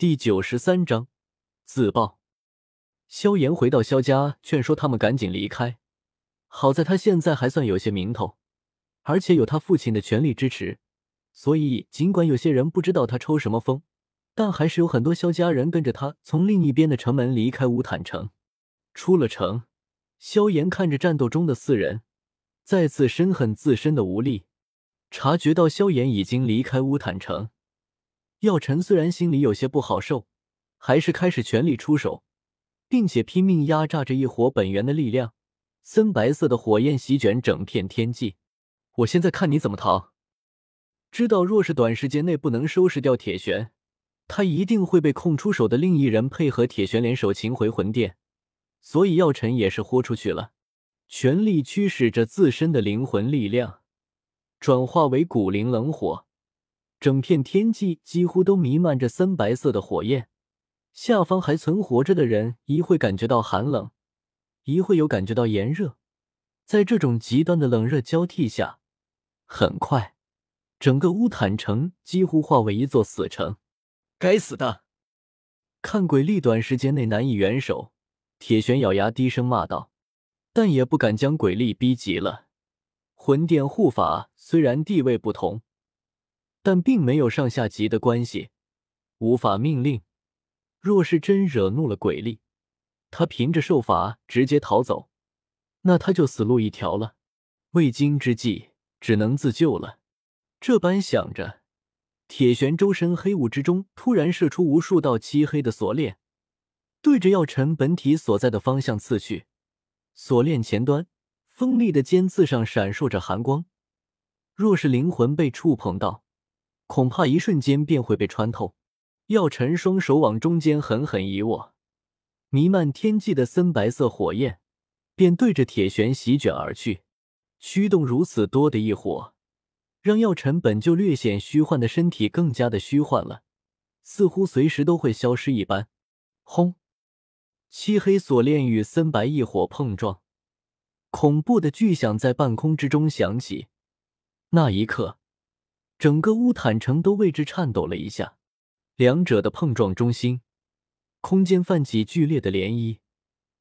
第九十三章自爆。萧炎回到萧家，劝说他们赶紧离开。好在他现在还算有些名头，而且有他父亲的全力支持，所以尽管有些人不知道他抽什么风，但还是有很多萧家人跟着他从另一边的城门离开乌坦城。出了城，萧炎看着战斗中的四人，再次深恨自身的无力。察觉到萧炎已经离开乌坦城。药尘虽然心里有些不好受，还是开始全力出手，并且拼命压榨着一火本源的力量。森白色的火焰席卷整片天际，我现在看你怎么逃！知道若是短时间内不能收拾掉铁玄，他一定会被空出手的另一人配合铁玄联手擒回魂殿。所以药尘也是豁出去了，全力驱使着自身的灵魂力量，转化为古灵冷火。整片天际几乎都弥漫着森白色的火焰，下方还存活着的人一会感觉到寒冷，一会又感觉到炎热，在这种极端的冷热交替下，很快，整个乌坦城几乎化为一座死城。该死的！看鬼力短时间内难以援手，铁玄咬牙低声骂道，但也不敢将鬼力逼急了。魂殿护法虽然地位不同。但并没有上下级的关系，无法命令。若是真惹怒了鬼力，他凭着受罚直接逃走，那他就死路一条了。未经之计，只能自救了。这般想着，铁玄周身黑雾之中突然射出无数道漆黑的锁链，对着药尘本体所在的方向刺去。锁链前端锋利的尖刺上闪烁着寒光，若是灵魂被触碰到，恐怕一瞬间便会被穿透。药尘双手往中间狠狠一握，弥漫天际的森白色火焰便对着铁玄席卷而去。驱动如此多的异火，让药尘本就略显虚幻的身体更加的虚幻了，似乎随时都会消失一般。轰！漆黑锁链与森白异火碰撞，恐怖的巨响在半空之中响起。那一刻。整个乌坦城都为之颤抖了一下，两者的碰撞中心，空间泛起剧烈的涟漪，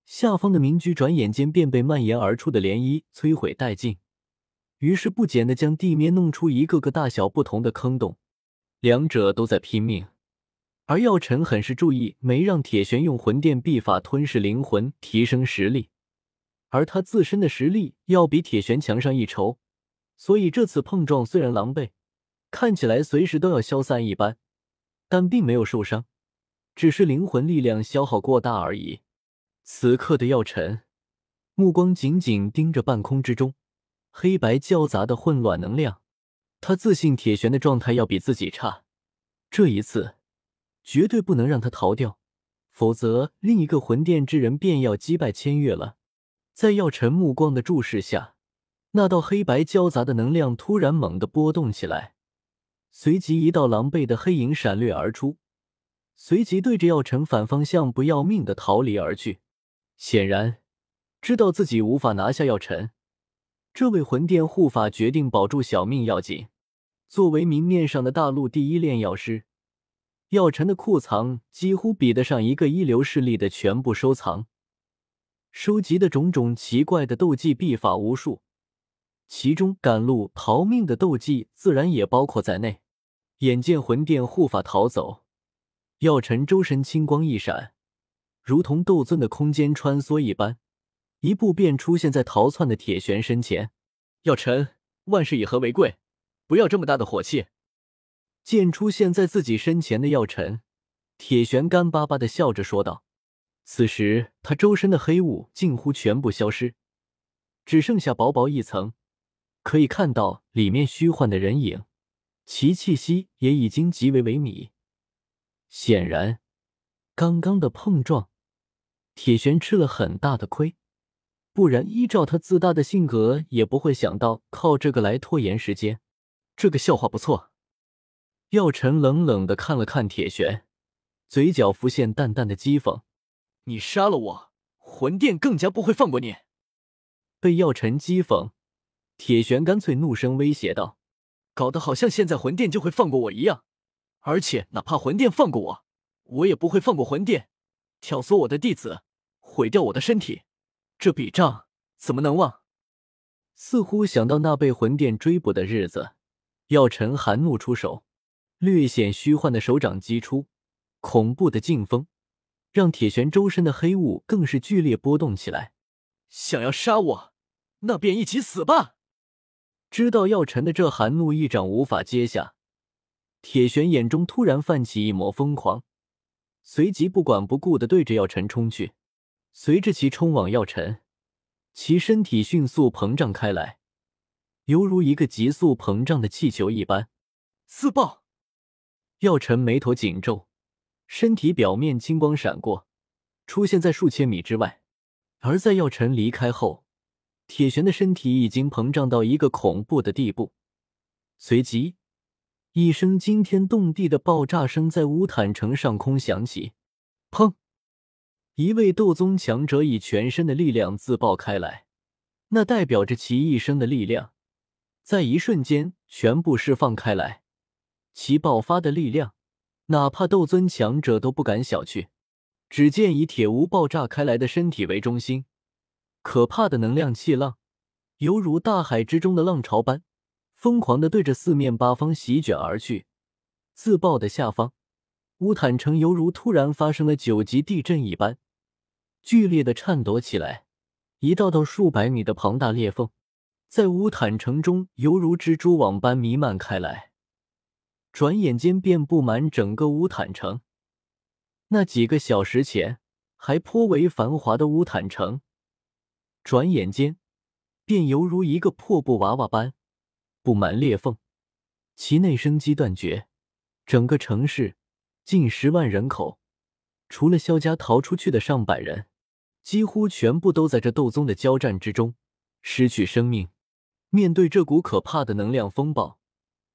下方的民居转眼间便被蔓延而出的涟漪摧毁殆尽，于是不减的将地面弄出一个个大小不同的坑洞。两者都在拼命，而药尘很是注意没让铁玄用魂殿秘法吞噬灵魂，提升实力，而他自身的实力要比铁玄强上一筹，所以这次碰撞虽然狼狈。看起来随时都要消散一般，但并没有受伤，只是灵魂力量消耗过大而已。此刻的药尘目光紧紧盯着半空之中黑白交杂的混乱能量，他自信铁玄的状态要比自己差，这一次绝对不能让他逃掉，否则另一个魂殿之人便要击败千月了。在药尘目光的注视下，那道黑白交杂的能量突然猛地波动起来。随即，一道狼狈的黑影闪掠而出，随即对着药尘反方向不要命的逃离而去。显然，知道自己无法拿下药尘，这位魂殿护法决定保住小命要紧。作为明面上的大陆第一炼药师，药尘的库藏几乎比得上一个一流势力的全部收藏，收集的种种奇怪的斗技秘法无数。其中赶路逃命的斗技自然也包括在内。眼见魂殿护法逃走，药尘周身青光一闪，如同斗尊的空间穿梭一般，一步便出现在逃窜的铁玄身前。药尘，万事以和为贵，不要这么大的火气。见出现在自己身前的药尘，铁玄干巴巴的笑着说道。此时他周身的黑雾近乎全部消失，只剩下薄薄一层。可以看到里面虚幻的人影，其气息也已经极为萎靡。显然，刚刚的碰撞，铁玄吃了很大的亏，不然依照他自大的性格，也不会想到靠这个来拖延时间。这个笑话不错。药尘冷冷的看了看铁玄，嘴角浮现淡淡的讥讽：“你杀了我，魂殿更加不会放过你。”被药尘讥讽。铁玄干脆怒声威胁道：“搞得好像现在魂殿就会放过我一样，而且哪怕魂殿放过我，我也不会放过魂殿，挑唆我的弟子，毁掉我的身体，这笔账怎么能忘？似乎想到那被魂殿追捕的日子，药尘寒怒出手，略显虚幻的手掌击出，恐怖的劲风让铁玄周身的黑雾更是剧烈波动起来。想要杀我，那便一起死吧！知道药尘的这寒怒一掌无法接下，铁玄眼中突然泛起一抹疯狂，随即不管不顾的对着药尘冲去。随着其冲往药尘，其身体迅速膨胀开来，犹如一个急速膨胀的气球一般。自爆！药尘眉头紧皱，身体表面金光闪过，出现在数千米之外。而在药尘离开后，铁玄的身体已经膨胀到一个恐怖的地步。随即，一声惊天动地的爆炸声在乌坦城上空响起。砰！一位斗宗强者以全身的力量自爆开来，那代表着其一生的力量，在一瞬间全部释放开来。其爆发的力量，哪怕斗尊强者都不敢小觑。只见以铁无爆炸开来的身体为中心，可怕的能量气浪，犹如大海之中的浪潮般，疯狂的对着四面八方席卷而去。自爆的下方，乌坦城犹如突然发生了九级地震一般，剧烈的颤抖起来。一道道数百米的庞大裂缝，在乌坦城中犹如蜘蛛网般弥漫开来，转眼间便布满整个乌坦城。那几个小时前还颇为繁华的乌坦城，转眼间便犹如一个破布娃娃般布满裂缝，其内生机断绝。整个城市近十万人口，除了萧家逃出去的上百人，几乎全部都在这斗宗的交战之中失去生命。面对这股可怕的能量风暴，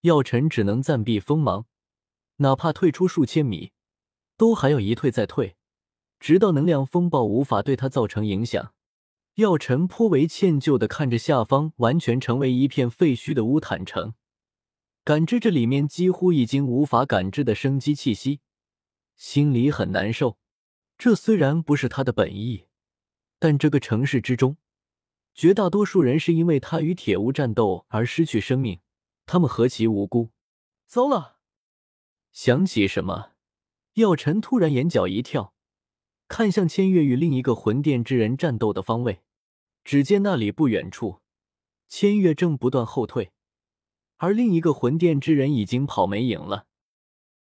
药尘只能暂避锋芒，哪怕退出数千米。都还要一退再退，直到能量风暴无法对他造成影响。药尘颇为歉疚的看着下方完全成为一片废墟的乌坦城，感知着里面几乎已经无法感知的生机气息，心里很难受。这虽然不是他的本意，但这个城市之中，绝大多数人是因为他与铁屋战斗而失去生命，他们何其无辜！糟了，想起什么？药尘突然眼角一跳，看向千月与另一个魂殿之人战斗的方位，只见那里不远处，千月正不断后退，而另一个魂殿之人已经跑没影了。